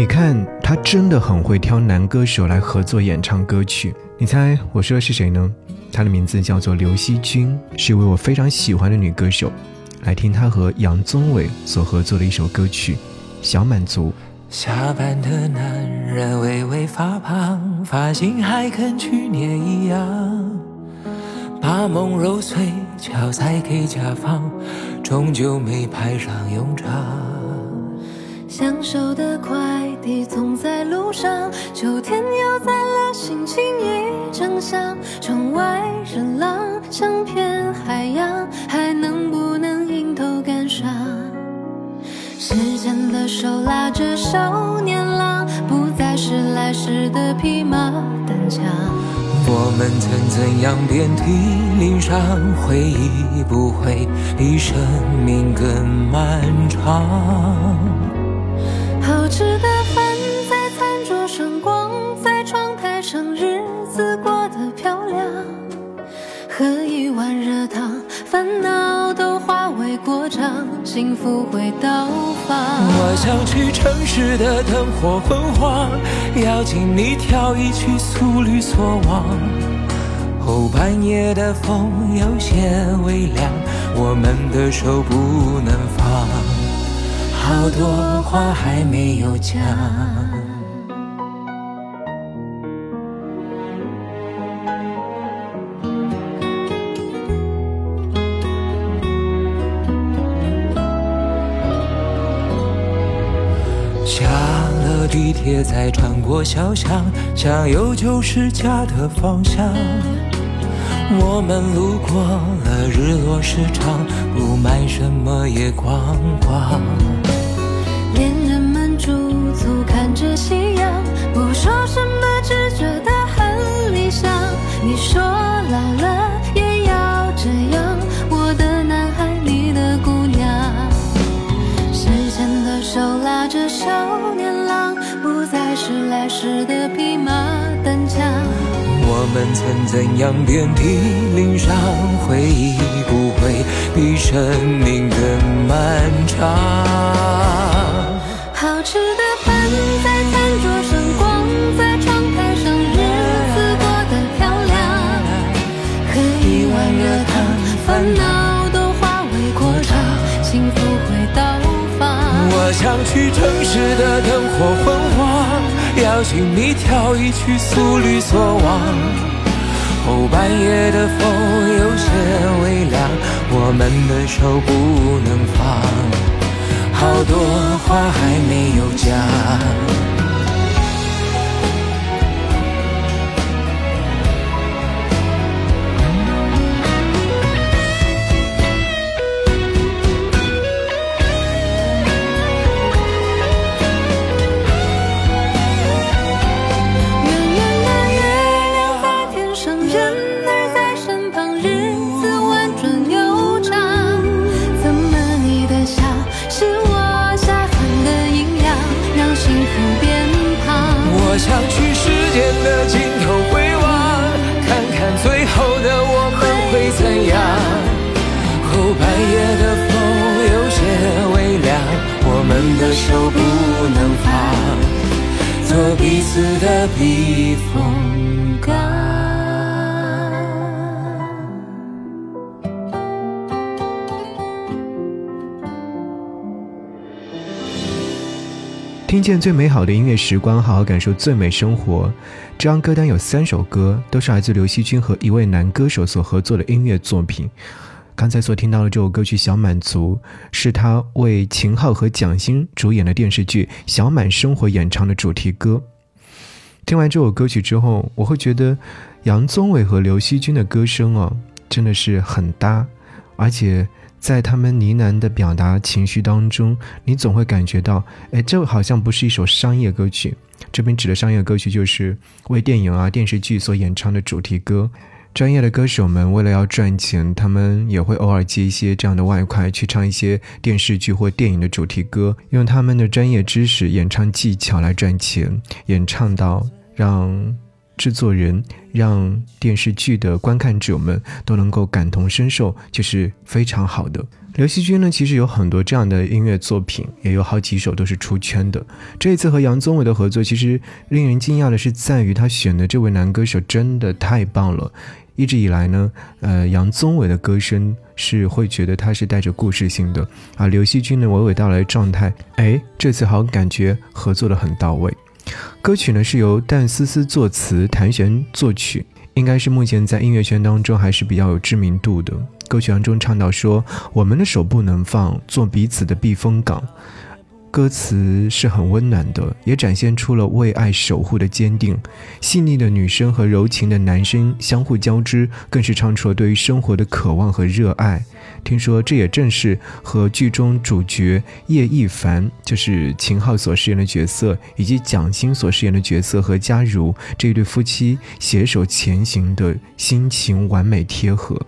你看，他真的很会挑男歌手来合作演唱歌曲。你猜我说的是谁呢？她的名字叫做刘惜君，是一位我非常喜欢的女歌手。来听她和杨宗纬所合作的一首歌曲《小满足》。下班的男人微微发胖，发型还跟去年一样，把梦揉碎交在给甲方，终究没派上用场。享受的快递总在路上，秋天又在了，心情已正向。窗外人浪像片海洋，还能不能迎头赶上？时间的手拉着少年郎，不再是来时的匹马单枪。我们曾怎样遍体鳞伤，回忆不会比生命更漫长。过场，幸福会到访。我想去城市的灯火昏黄，邀请你跳一曲素履所往。后半夜的风有些微凉，我们的手不能放。好多话还没有讲。地铁，再穿过小巷，向有就是家的方向。我们路过了日落市场，不买什么也逛逛。恋人们驻足看着夕阳，不说时的匹马单枪。我们曾怎样遍体鳞伤，回忆不会比生命更漫长。好吃的饭在餐桌上，光在窗台上，日子过得漂亮。喝一碗热汤，烦恼都化为过场，幸福会到访。我想去城市的灯火昏黄，邀请你跳一曲素履所往。后半夜的风有些微凉，我们的手不能放。好多话还没有讲。手不能放，做彼此的避风港。听见最美好的音乐时光，好好感受最美生活。这张歌单有三首歌，都是来自刘惜君和一位男歌手所合作的音乐作品。刚才所听到的这首歌曲《小满足》，是他为秦昊和蒋欣主演的电视剧《小满生活》演唱的主题歌。听完这首歌曲之后，我会觉得杨宗纬和刘惜君的歌声哦，真的是很搭，而且在他们呢喃的表达情绪当中，你总会感觉到，哎，这好像不是一首商业歌曲。这边指的商业歌曲，就是为电影啊、电视剧所演唱的主题歌。专业的歌手们为了要赚钱，他们也会偶尔接一些这样的外快，去唱一些电视剧或电影的主题歌，用他们的专业知识、演唱技巧来赚钱，演唱到让制作人，让电视剧的观看者们都能够感同身受，就是非常好的。刘惜君呢，其实有很多这样的音乐作品，也有好几首都是出圈的。这一次和杨宗纬的合作，其实令人惊讶的是，在于他选的这位男歌手真的太棒了。一直以来呢，呃，杨宗纬的歌声是会觉得他是带着故事性的，而刘惜君呢，娓娓道来状态，哎，这次好感觉合作的很到位。歌曲呢是由淡思思作词，谭旋作曲，应该是目前在音乐圈当中还是比较有知名度的。歌曲当中唱到说：“我们的手不能放，做彼此的避风港。”歌词是很温暖的，也展现出了为爱守护的坚定。细腻的女生和柔情的男生相互交织，更是唱出了对于生活的渴望和热爱。听说这也正是和剧中主角叶一凡，就是秦昊所饰演的角色，以及蒋欣所饰演的角色和佳如这一对夫妻携手前行的心情完美贴合。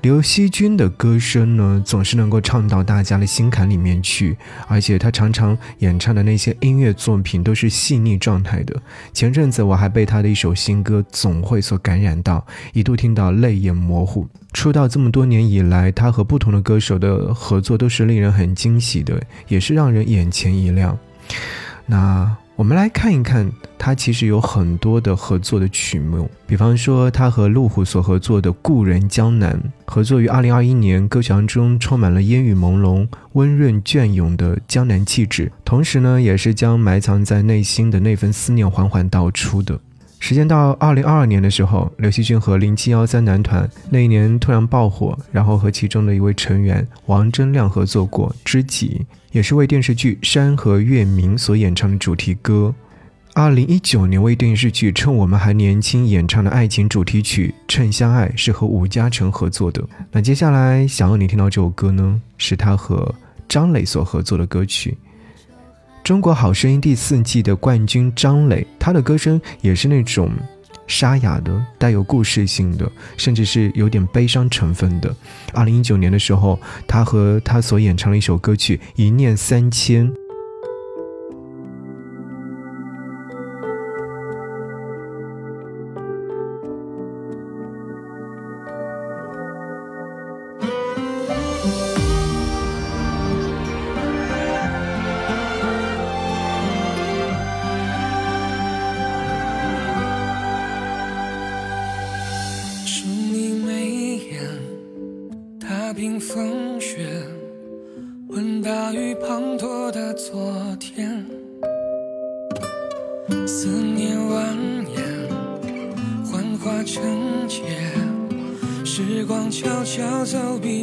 刘惜君的歌声呢，总是能够唱到大家的心坎里面去，而且她常常演唱的那些音乐作品都是细腻状态的。前阵子我还被她的一首新歌《总会》所感染到，一度听到泪眼模糊。出道这么多年以来，她和不同的歌手的合作都是令人很惊喜的，也是让人眼前一亮。那。我们来看一看，他其实有很多的合作的曲目，比方说他和路虎所合作的《故人江南》，合作于二零二一年，歌曲当中充满了烟雨朦胧、温润隽永的江南气质，同时呢，也是将埋藏在内心的那份思念缓缓道出的。时间到二零二二年的时候，刘惜君和零七幺三男团那一年突然爆火，然后和其中的一位成员王铮亮合作过《知己》，也是为电视剧《山河月明》所演唱的主题歌。二零一九年为电视剧《趁我们还年轻》演唱的爱情主题曲《趁相爱》是和吴嘉诚合作的。那接下来想要你听到这首歌呢，是他和张磊所合作的歌曲。中国好声音第四季的冠军张磊，他的歌声也是那种沙哑的、带有故事性的，甚至是有点悲伤成分的。二零一九年的时候，他和他所演唱的一首歌曲《一念三千》。悄悄走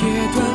切断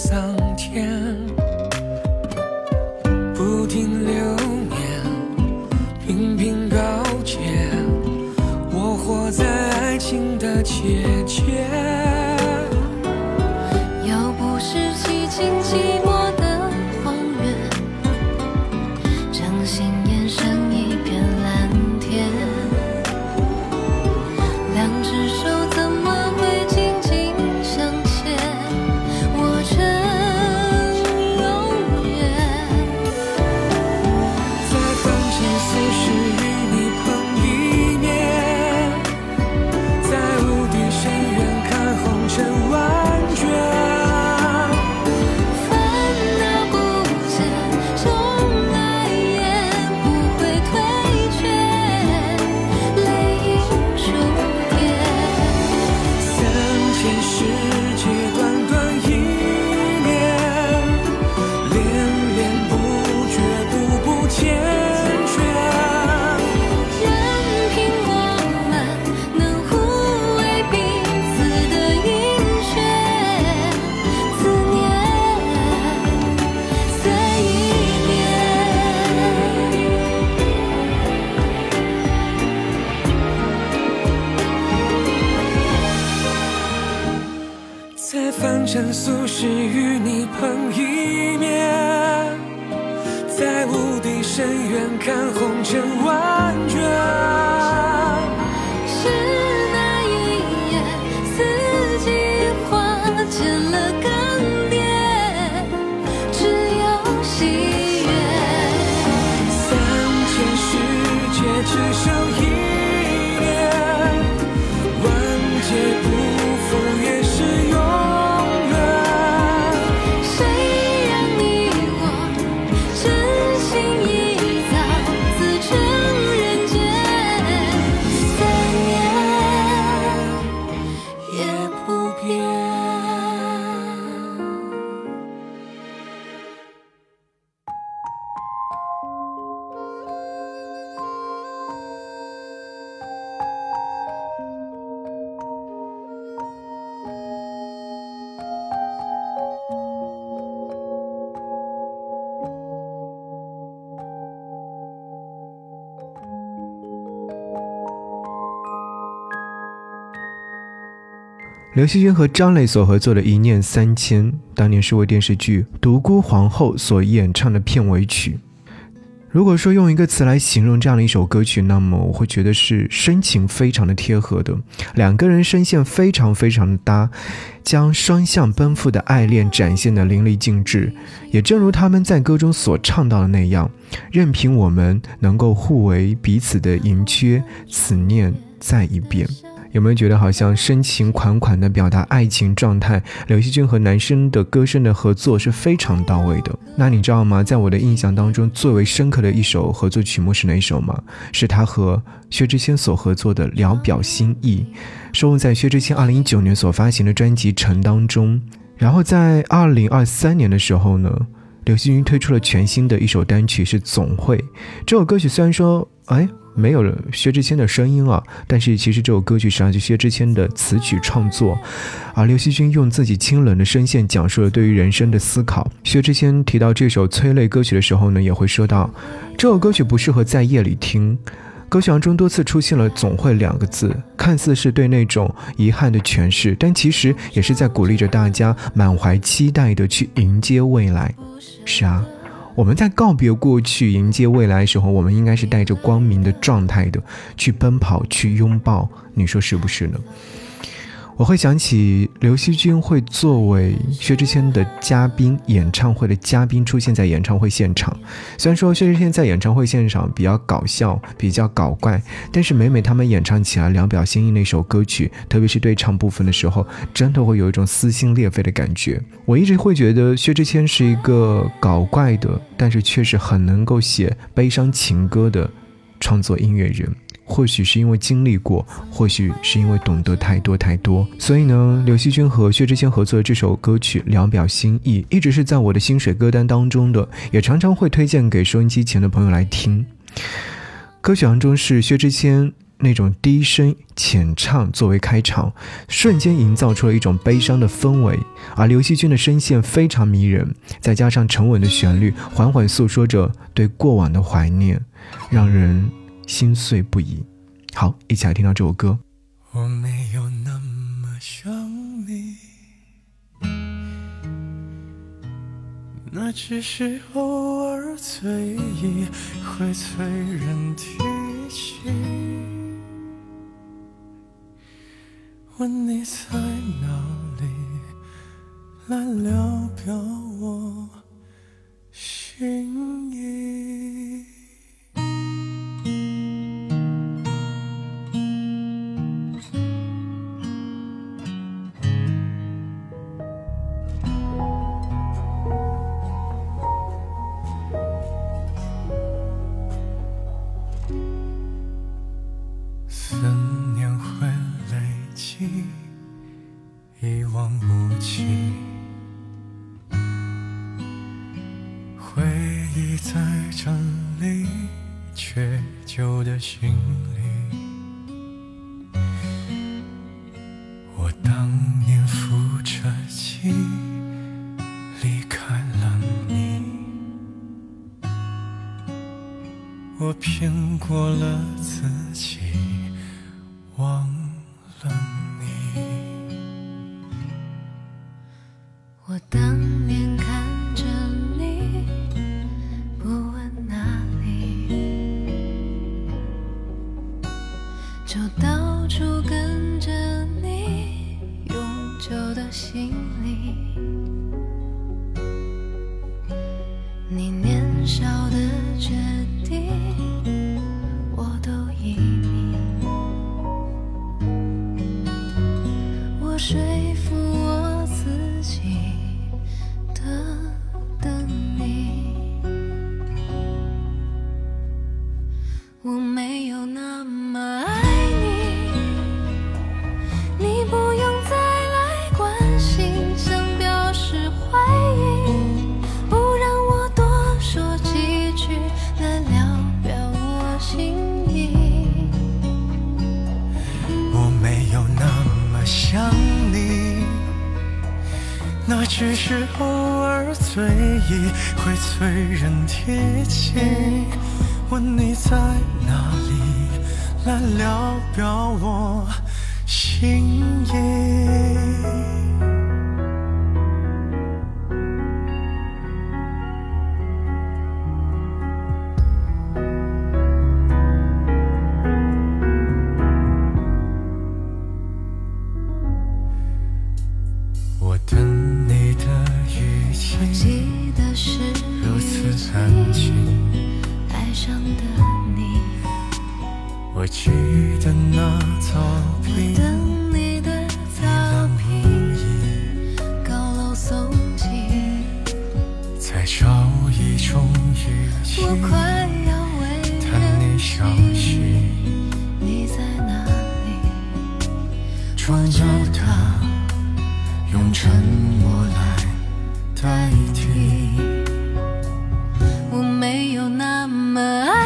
sound 深渊看红尘万卷。刘惜君和张磊所合作的《一念三千》，当年是为电视剧《独孤皇后》所演唱的片尾曲。如果说用一个词来形容这样的一首歌曲，那么我会觉得是深情非常的贴合的，两个人声线非常非常的搭，将双向奔赴的爱恋展现的淋漓尽致。也正如他们在歌中所唱到的那样，任凭我们能够互为彼此的盈缺，此念再一遍。有没有觉得好像深情款款的表达爱情状态？刘惜君和男生的歌声的合作是非常到位的。那你知道吗？在我的印象当中，最为深刻的一首合作曲目是哪一首吗？是他和薛之谦所合作的《聊表心意》，收录在薛之谦2019年所发行的专辑《城》当中。然后在2023年的时候呢，刘惜君推出了全新的一首单曲，是《总会》。这首歌曲虽然说，哎。没有了薛之谦的声音啊，但是其实这首歌曲实际上是薛之谦的词曲创作，而刘惜君用自己清冷的声线讲述了对于人生的思考。薛之谦提到这首催泪歌曲的时候呢，也会说到，这首歌曲不适合在夜里听。歌曲当中多次出现了“总会”两个字，看似是对那种遗憾的诠释，但其实也是在鼓励着大家满怀期待的去迎接未来。是啊。我们在告别过去、迎接未来的时候，我们应该是带着光明的状态的去奔跑、去拥抱。你说是不是呢？我会想起刘惜君会作为薛之谦的嘉宾，演唱会的嘉宾出现在演唱会现场。虽然说薛之谦在演唱会现场比较搞笑、比较搞怪，但是每每他们演唱起来《两表心意》那首歌曲，特别是对唱部分的时候，真的会有一种撕心裂肺的感觉。我一直会觉得薛之谦是一个搞怪的，但是却是很能够写悲伤情歌的创作音乐人。或许是因为经历过，或许是因为懂得太多太多，所以呢，刘惜君和薛之谦合作的这首歌曲《聊表心意》一直是在我的心水歌单当中的，也常常会推荐给收音机前的朋友来听。歌曲当中是薛之谦那种低声浅唱作为开场，瞬间营造出了一种悲伤的氛围，而刘惜君的声线非常迷人，再加上沉稳的旋律，缓缓诉说着对过往的怀念，让人。心碎不已，好，一起来听到这首歌，我没有那么想你。那只是偶尔醉意会催人提起。问你在哪里，来聊表我心意。思念会累积，一望无际。回忆在整理却旧的行李。只是偶尔醉意会催人提起。问你在哪里，来聊表我心意。装着它，用沉默来代替。我没有那么爱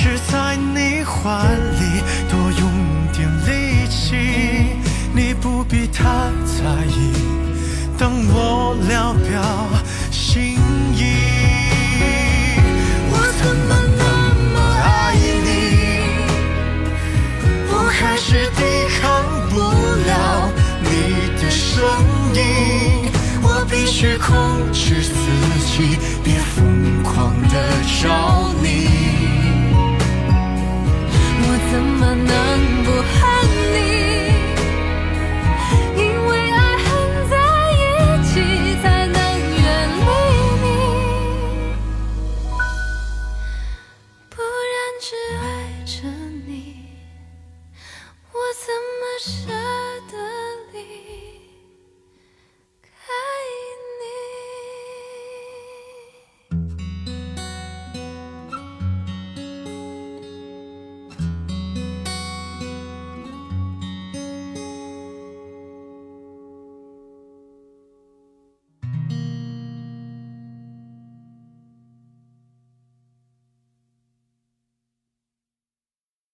是在你怀里多用点力气你不必太在意当我聊表心意我怎么那么爱你？我还是抵抗不了你的声音。我必须控制自己别疯狂的找我恨你